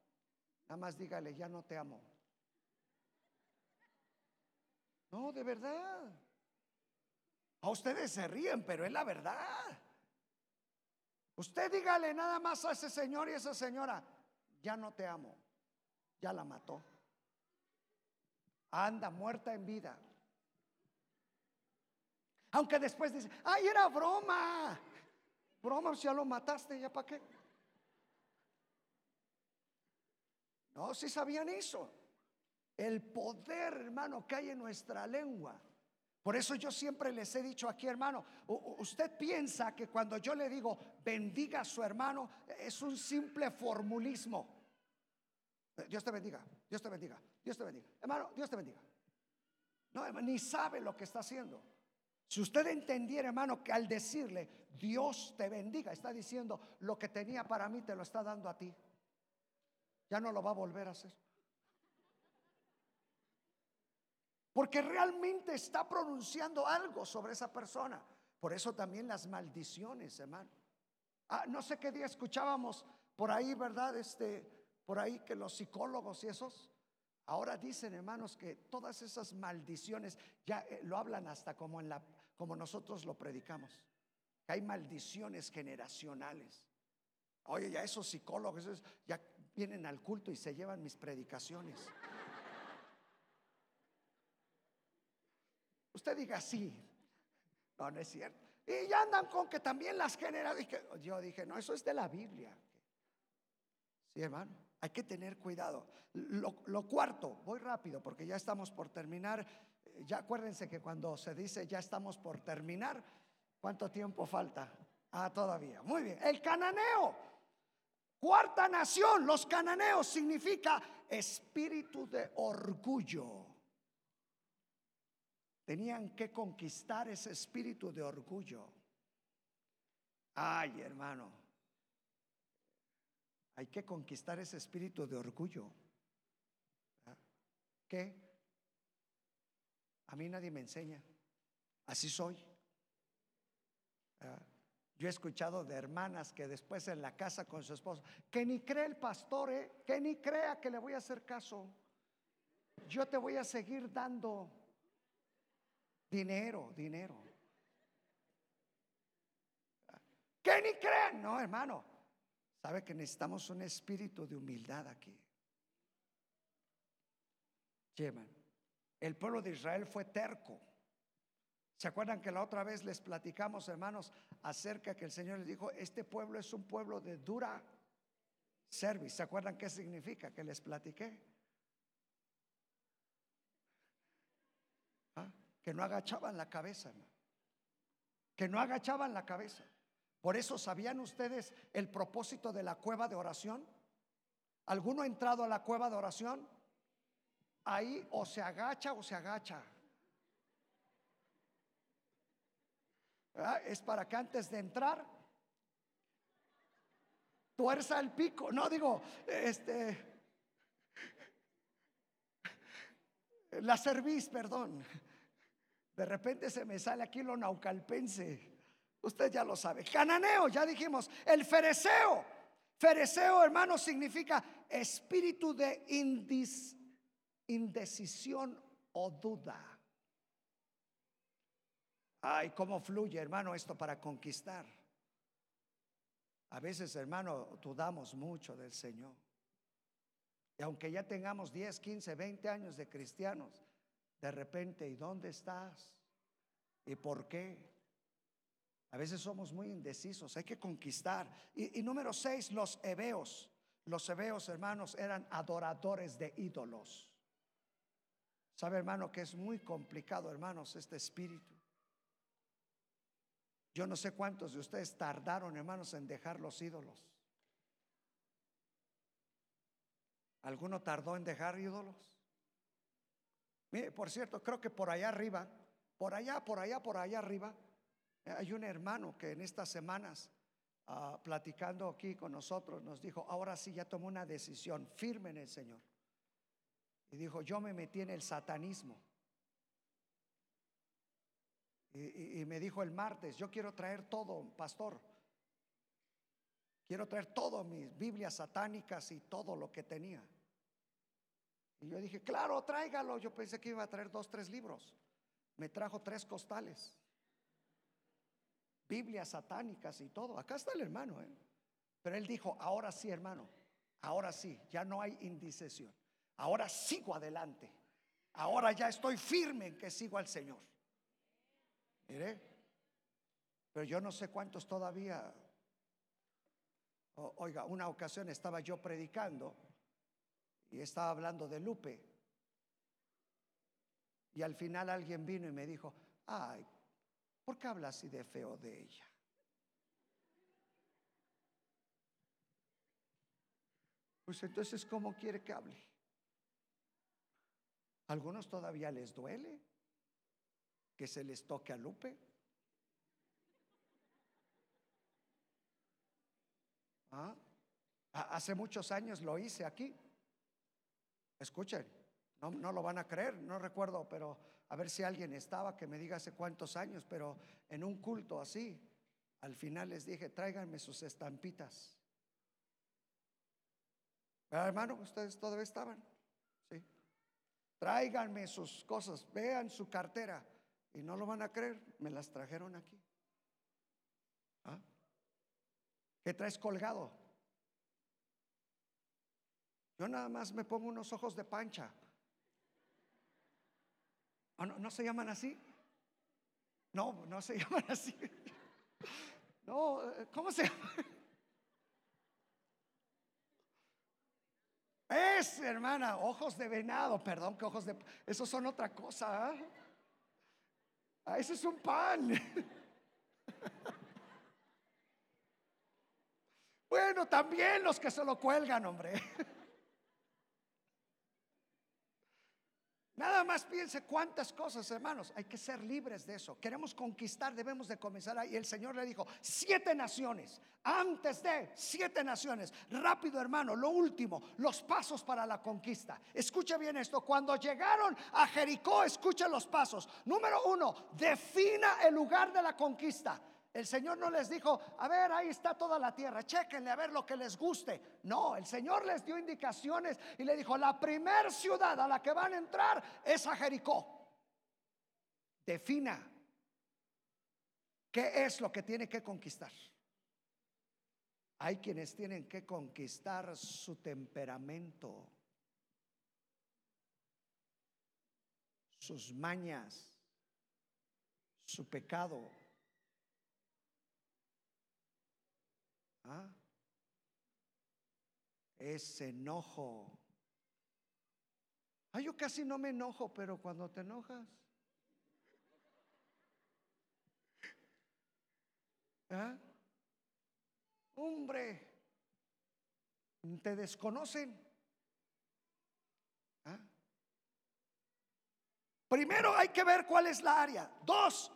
Nada más dígale, ya no te amo. No, de verdad. A ustedes se ríen, pero es la verdad. Usted dígale nada más a ese señor y a esa señora, ya no te amo. Ya la mató anda muerta en vida. Aunque después dice, ay, era broma. Broma, si ya lo mataste, ¿ya para qué? No, si sabían eso. El poder, hermano, que hay en nuestra lengua. Por eso yo siempre les he dicho aquí, hermano, usted piensa que cuando yo le digo bendiga a su hermano, es un simple formulismo. Dios te bendiga, Dios te bendiga. Dios te bendiga. Hermano, Dios te bendiga. No, ni sabe lo que está haciendo. Si usted entendiera, hermano, que al decirle Dios te bendiga, está diciendo lo que tenía para mí te lo está dando a ti. Ya no lo va a volver a hacer. Porque realmente está pronunciando algo sobre esa persona. Por eso también las maldiciones, hermano. Ah, no sé qué día escuchábamos por ahí, ¿verdad? Este, por ahí que los psicólogos y esos Ahora dicen, hermanos, que todas esas maldiciones ya eh, lo hablan hasta como en la como nosotros lo predicamos. Que hay maldiciones generacionales. Oye, ya esos psicólogos ya vienen al culto y se llevan mis predicaciones. Usted diga sí. No, no es cierto. Y ya andan con que también las generaciones. Yo dije, no, eso es de la Biblia. Sí, hermano. Hay que tener cuidado. Lo, lo cuarto, voy rápido porque ya estamos por terminar. Ya acuérdense que cuando se dice ya estamos por terminar, ¿cuánto tiempo falta? Ah, todavía. Muy bien. El cananeo. Cuarta nación, los cananeos significa espíritu de orgullo. Tenían que conquistar ese espíritu de orgullo. Ay, hermano, hay que conquistar ese espíritu de orgullo. ¿Qué? A mí nadie me enseña. Así soy. Yo he escuchado de hermanas que después en la casa con su esposo, que ni cree el pastor, ¿eh? que ni crea que le voy a hacer caso. Yo te voy a seguir dando dinero, dinero. Que ni crean, no, hermano. Sabe que necesitamos un espíritu de humildad aquí. Llevan. El pueblo de Israel fue terco. ¿Se acuerdan que la otra vez les platicamos, hermanos, acerca que el Señor les dijo, este pueblo es un pueblo de dura service? ¿Se acuerdan qué significa? Que les platiqué. ¿Ah? Que no agachaban la cabeza, que no agachaban la cabeza. Por eso, ¿sabían ustedes el propósito de la cueva de oración? ¿Alguno ha entrado a la cueva de oración? Ahí o se agacha o se agacha. Es para que antes de entrar tuerza el pico. No digo, este, la cerviz, perdón. De repente se me sale aquí lo naucalpense. Usted ya lo sabe. Cananeo, ya dijimos. El fereceo. Fereceo, hermano, significa espíritu de indecisión o duda. Ay, cómo fluye, hermano, esto para conquistar. A veces, hermano, dudamos mucho del Señor. Y aunque ya tengamos 10, 15, 20 años de cristianos, de repente, ¿y dónde estás? ¿Y por qué? A veces somos muy indecisos, hay que conquistar. Y, número 6, los hebeos. Los hebeos, hermanos, eran adoradores de ídolos. ¿Sabe, hermano, que es muy complicado, hermanos, este espíritu? Yo no sé cuántos de ustedes tardaron, hermanos, en dejar los ídolos. ¿Alguno tardó en dejar ídolos? Mire, por cierto, creo que por allá arriba, por allá, por allá, por allá arriba, hay un hermano que en estas semanas, ah, platicando aquí con nosotros, nos dijo, ahora sí ya tomó una decisión firme en el Señor. Y dijo, yo me metí en el satanismo. Y, me dijo el martes, yo quiero traer todo, pastor. Quiero traer todo, mis Biblias satánicas y todo lo que tenía. Y yo dije, claro, tráigalo. Yo pensé que iba a traer dos, tres libros. Me trajo tres costales. Biblias satánicas y todo. Acá está el hermano. ¿eh? Pero él dijo, ahora sí, hermano. Ahora sí, ya no hay indecisión. Ahora sigo adelante. Ahora ya estoy firme en que sigo al Señor. Mire, pero yo no sé cuántos todavía. oiga, una ocasión estaba yo predicando y estaba hablando de Lupe. Y al final alguien vino y me dijo, ay, ¿por qué habla así de feo de ella? Pues entonces, ¿cómo quiere que hable? algunos todavía les duele que se les toque a Lupe. ¿Ah? Hace muchos años lo hice aquí. Escuchen, no, no, lo van a creer, no recuerdo, pero a ver si alguien estaba que me diga hace cuántos años, pero en un culto así, al final les dije, tráiganme sus estampitas. Pero hermano, ustedes todavía estaban, sí. Tráiganme sus cosas, vean su cartera. Y no lo van a creer, me las trajeron aquí. ¿Ah? ¿Qué traes colgado? Yo nada más me pongo unos ojos de pancha. Ah, no, ¿No se llaman así? No, no se llaman así. No, ¿cómo se llama? Es, hermana, ojos de venado, perdón que ojos de... Esos son otra cosa. ¿ah? Ah, ese es un pan. bueno, también los que se lo cuelgan, hombre. Piense cuántas cosas, hermanos. Hay que ser libres de eso. Queremos conquistar, debemos de comenzar ahí. El Señor le dijo, siete naciones, antes de siete naciones. Rápido, hermano, lo último, los pasos para la conquista. Escucha bien esto. Cuando llegaron a Jericó, escucha los pasos. Número uno, defina el lugar de la conquista. El Señor no les dijo, a ver, ahí está toda la tierra, chequenle a ver lo que les guste. No, el Señor les dio indicaciones y le dijo, la primer ciudad a la que van a entrar es a Jericó. Defina qué es lo que tiene que conquistar. Hay quienes tienen que conquistar su temperamento, sus mañas, su pecado ¿Ah? Ese enojo. Ay, yo casi no me enojo, pero cuando te enojas. ¿Ah? Hombre, te desconocen. ¿Ah? Primero hay que ver cuál es la área. Dos,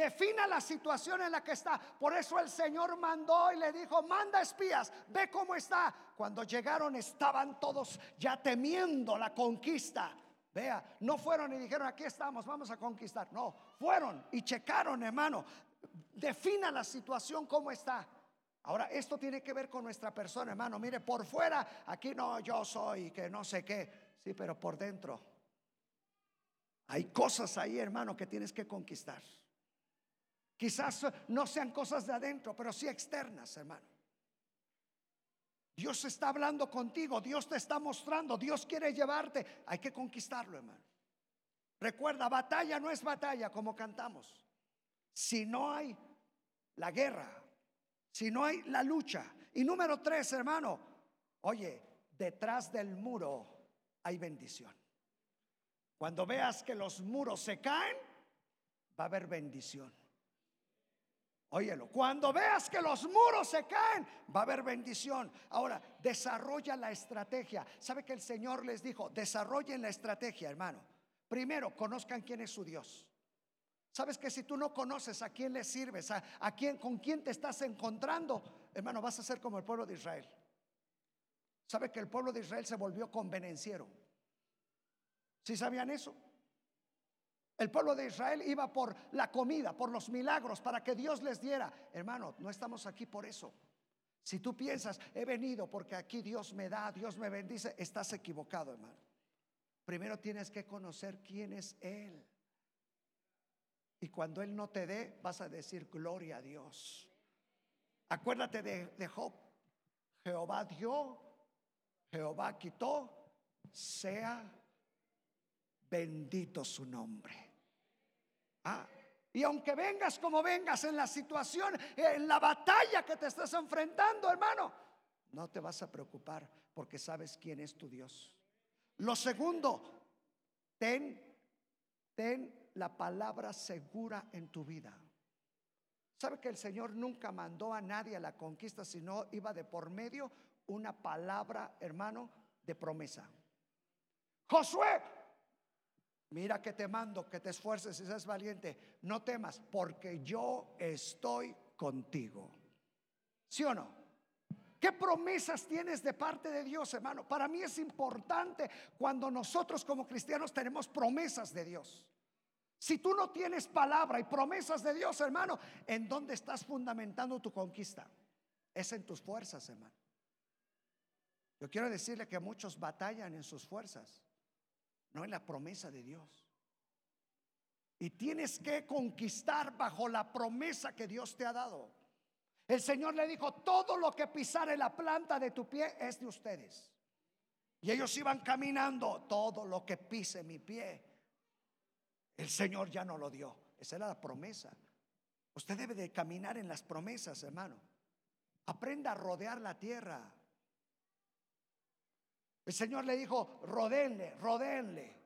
Defina la situación en la que está. Por eso el Señor mandó y le dijo, manda espías, ve cómo está. Cuando llegaron estaban todos ya temiendo la conquista. Vea, no fueron y dijeron, aquí estamos, vamos a conquistar. No, fueron y checaron, hermano. Defina la situación cómo está. Ahora, esto tiene que ver con nuestra persona, hermano. Mire, por fuera, aquí no, yo soy, que no sé qué. Sí, pero por dentro. Hay cosas ahí, hermano, que tienes que conquistar. Quizás no sean cosas de adentro, pero sí externas, hermano. Dios está hablando contigo, Dios te está mostrando, Dios quiere llevarte. Hay que conquistarlo, hermano. Recuerda, batalla no es batalla como cantamos. Si no hay la guerra, si no hay la lucha. Y número tres, hermano, oye, detrás del muro hay bendición. Cuando veas que los muros se caen, va a haber bendición. Óyelo, cuando veas que los muros se caen, va a haber bendición. Ahora, desarrolla la estrategia. ¿Sabe que el Señor les dijo, desarrollen la estrategia, hermano? Primero, conozcan quién es su Dios. ¿Sabes que si tú no conoces a quién le sirves, a, quién, con quién te estás encontrando, hermano, vas a ser como el pueblo de Israel? ¿Sabe que el pueblo de Israel se volvió convenenciero? ¿Sí sabían eso? El pueblo de Israel iba por la comida, por los milagros, para que Dios les diera. Hermano, no estamos aquí por eso. Si tú piensas, he venido porque aquí Dios me da, Dios me bendice, estás equivocado, hermano. Primero tienes que conocer quién es Él. Y cuando Él no te dé, vas a decir gloria a Dios. Acuérdate de, Job. Jehová dio, Jehová quitó, sea bendito su nombre. Ah, y aunque vengas como vengas en la situación, en la batalla que te estás enfrentando, hermano, no te vas a preocupar porque sabes quién es tu Dios. Lo segundo, ten, ten la palabra segura en tu vida. ¿Sabe que el Señor nunca mandó a nadie a la conquista, sino iba de por medio una palabra, hermano, de promesa? Josué, Mira que te mando, que te esfuerces y seas valiente. No temas, porque yo estoy contigo. ¿Sí o no? ¿Qué promesas tienes de parte de Dios, hermano? Para mí es importante cuando nosotros como cristianos tenemos promesas de Dios. Si tú no tienes palabra y promesas de Dios, hermano, ¿en dónde estás fundamentando tu conquista? Es en tus fuerzas, hermano. Yo quiero decirle que muchos batallan en sus fuerzas no es la promesa de Dios. Y tienes que conquistar bajo la promesa que Dios te ha dado. El Señor le dijo, todo lo que pisare la planta de tu pie es de ustedes. Y ellos iban caminando, todo lo que pise mi pie. El Señor ya no lo dio. Esa era la promesa. Usted debe de caminar en las promesas, hermano. Aprenda a rodear la tierra. El Señor le dijo, rodenle, rodenle.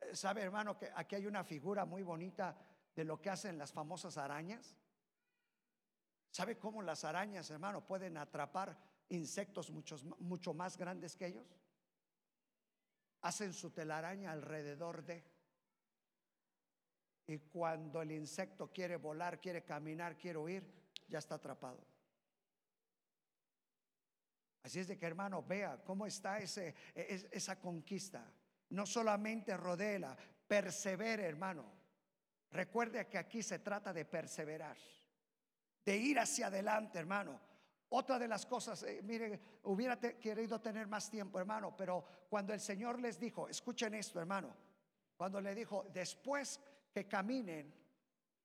Eh, ¿Sabe, hermano, que aquí hay una figura muy bonita de lo que hacen las famosas arañas? ¿Sabe cómo las arañas, hermano, pueden atrapar insectos mucho más grandes que ellos? Hacen su telaraña alrededor de... Y cuando el insecto quiere volar, quiere caminar, quiere huir, ya está atrapado. Así es de que hermano, vea cómo está ese, e, esa conquista. No solamente rodela, persevere hermano. Recuerde que aquí se trata de perseverar, de ir hacia adelante hermano. Otra de las cosas, eh, mire, hubiera querido tener más tiempo hermano, pero cuando el Señor les dijo, escuchen esto hermano, cuando le dijo, después que caminen,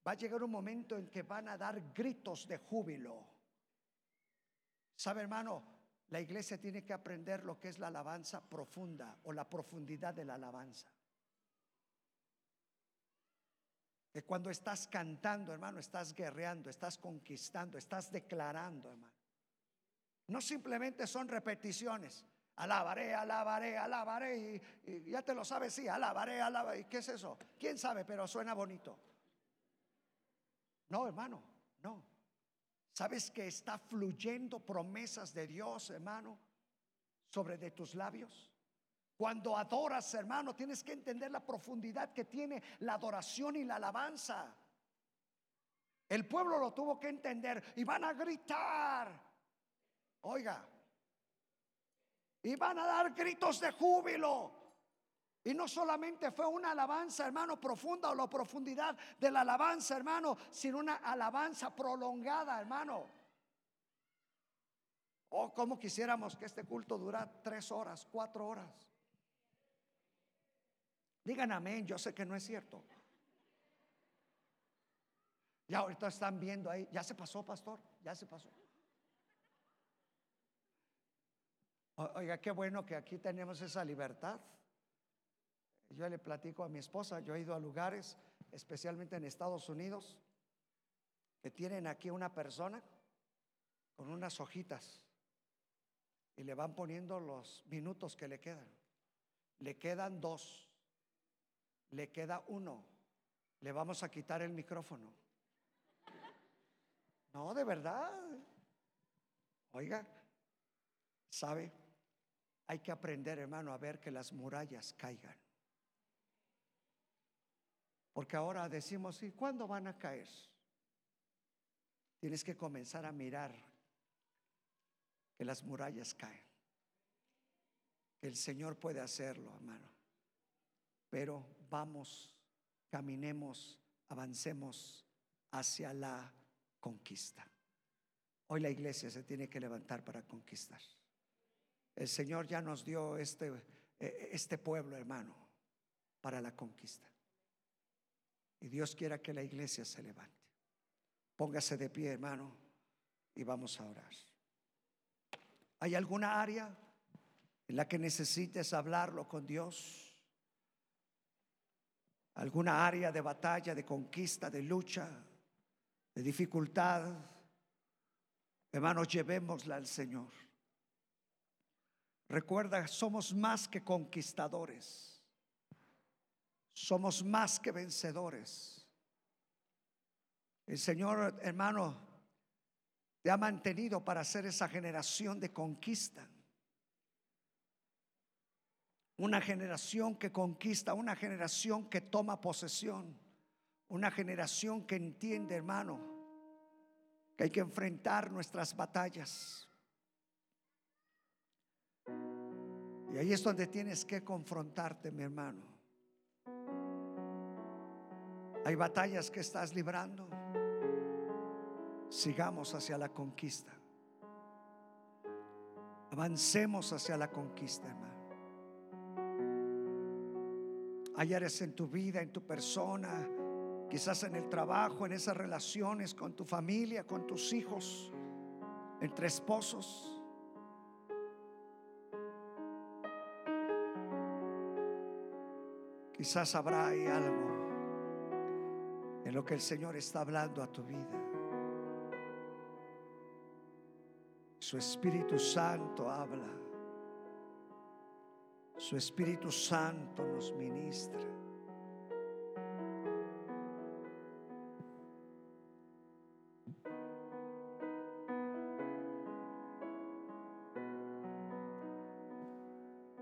va a llegar un momento en que van a dar gritos de júbilo. ¿Sabe hermano? La iglesia tiene que aprender lo que es la alabanza profunda o la profundidad de la alabanza. Que cuando estás cantando, hermano, estás guerreando, estás conquistando, estás declarando, hermano. No simplemente son repeticiones. Alabaré, alabaré, alabaré. Y, y ya te lo sabes, sí, alabaré, alabaré. ¿Y qué es eso? ¿Quién sabe? Pero suena bonito. No, hermano, no. ¿Sabes que está fluyendo promesas de Dios, hermano, sobre de tus labios? Cuando adoras, hermano, tienes que entender la profundidad que tiene la adoración y la alabanza. El pueblo lo tuvo que entender y van a gritar. Oiga, y van a dar gritos de júbilo. Y no solamente fue una alabanza, hermano, profunda o la profundidad de la alabanza, hermano, sino una alabanza prolongada, hermano. Oh, como quisiéramos que este culto durara tres horas, cuatro horas. Digan amén, yo sé que no es cierto. Ya ahorita están viendo ahí, ya se pasó, pastor, ya se pasó. Oiga, qué bueno que aquí tenemos esa libertad. Yo le platico a mi esposa, yo he ido a lugares, especialmente en Estados Unidos, que tienen aquí una persona con unas hojitas y le van poniendo los minutos que le quedan. Le quedan dos, le queda uno, le vamos a quitar el micrófono. No, de verdad. Oiga, ¿sabe? Hay que aprender, hermano, a ver que las murallas caigan. Porque ahora decimos, ¿y cuándo van a caer? Tienes que comenzar a mirar que las murallas caen. Que el Señor puede hacerlo, hermano. Pero vamos, caminemos, avancemos hacia la conquista. Hoy la iglesia se tiene que levantar para conquistar. El Señor ya nos dio este, eh, este pueblo, hermano, para la conquista. Y Dios quiera que la iglesia se levante. Póngase de pie, hermano, y vamos a orar. ¿Hay alguna área en la que necesites hablarlo con Dios? ¿Alguna área de batalla, de conquista, de lucha, de dificultad? Hermanos, llevémosla al Señor. Recuerda, somos más que conquistadores. Somos más que vencedores. El Señor, hermano, te ha mantenido para ser esa generación de conquista. Una generación que conquista, una generación que toma posesión, una generación que entiende, hermano, que hay que enfrentar nuestras batallas. Y ahí es donde tienes que confrontarte, mi hermano. Hay batallas que estás librando. Sigamos hacia la conquista. Avancemos hacia la conquista, hermano. Hay áreas en tu vida, en tu persona, quizás en el trabajo, en esas relaciones con tu familia, con tus hijos, entre esposos. Quizás habrá algo en lo que el Señor está hablando a tu vida. Su Espíritu Santo habla. Su Espíritu Santo nos ministra.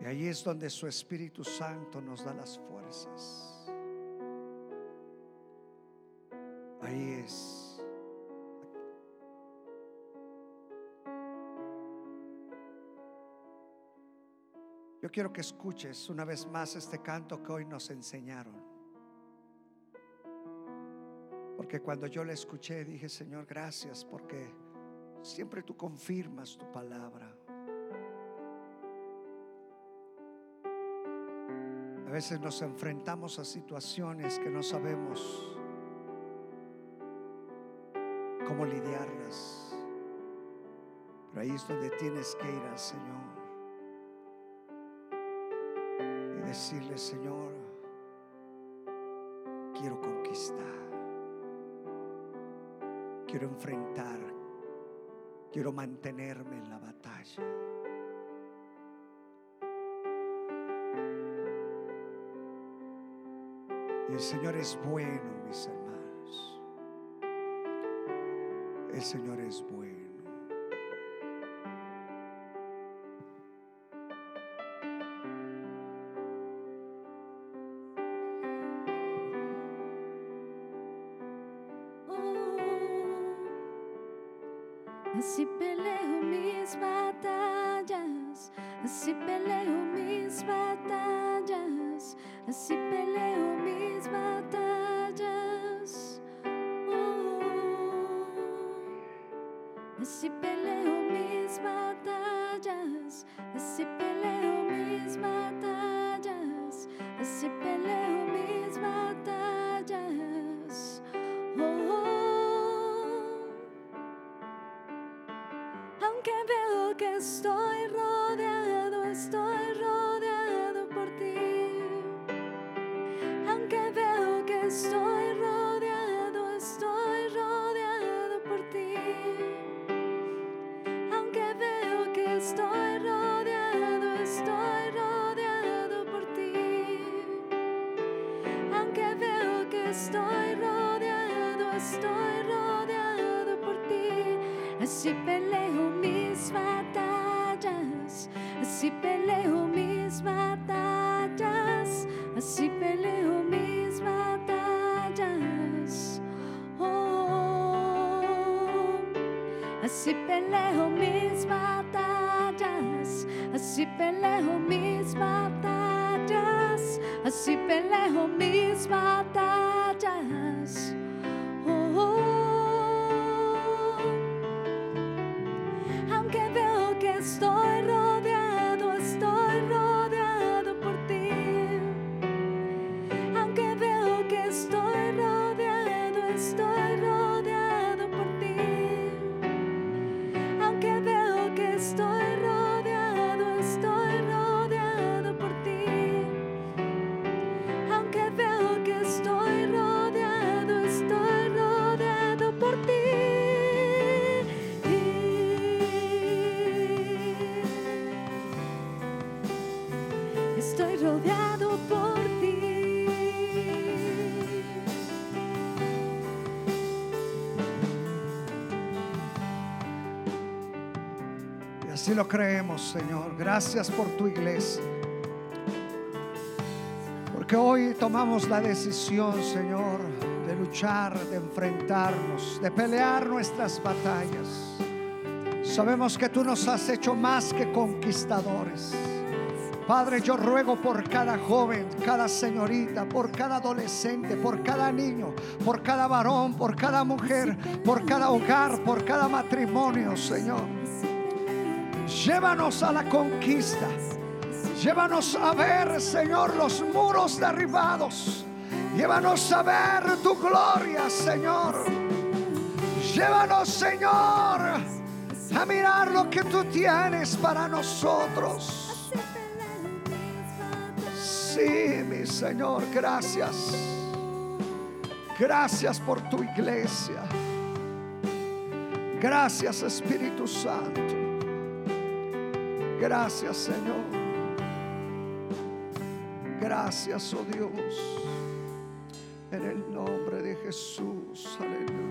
Y ahí es donde su Espíritu Santo nos da las fuerzas. Yo quiero que escuches una vez más este canto que hoy nos enseñaron. Porque cuando yo le escuché dije, Señor, gracias porque siempre tú confirmas tu palabra. A veces nos enfrentamos a situaciones que no sabemos cómo lidiarlas. Pero ahí es donde tienes que ir al Señor y decirle, Señor, quiero conquistar, quiero enfrentar, quiero mantenerme en la batalla. Y el Señor es bueno, mis hermanos. El Señor es bueno. Así peleo mis batallas, así peleo mis batallas, así peleo mis batallas. Oh, así peleo mis batallas, así peleo mis batallas, así peleo mis batallas. Así lo creemos, Señor. Gracias por tu iglesia. Porque hoy tomamos la decisión, Señor, de luchar, de enfrentarnos, de pelear nuestras batallas. Sabemos que tú nos has hecho más que conquistadores. Padre, yo ruego por cada joven, cada señorita, por cada adolescente, por cada niño, por cada varón, por cada mujer, por cada hogar, por cada matrimonio, Señor. Llévanos a la conquista. Llévanos a ver, Señor, los muros derribados. Llévanos a ver tu gloria, Señor. Llévanos, Señor, a mirar lo que tú tienes para nosotros. Sí, mi Señor, gracias. Gracias por tu iglesia. Gracias, Espíritu Santo. Gracias, Señor. Gracias, oh Dios. En el nombre de Jesús. Aleluya.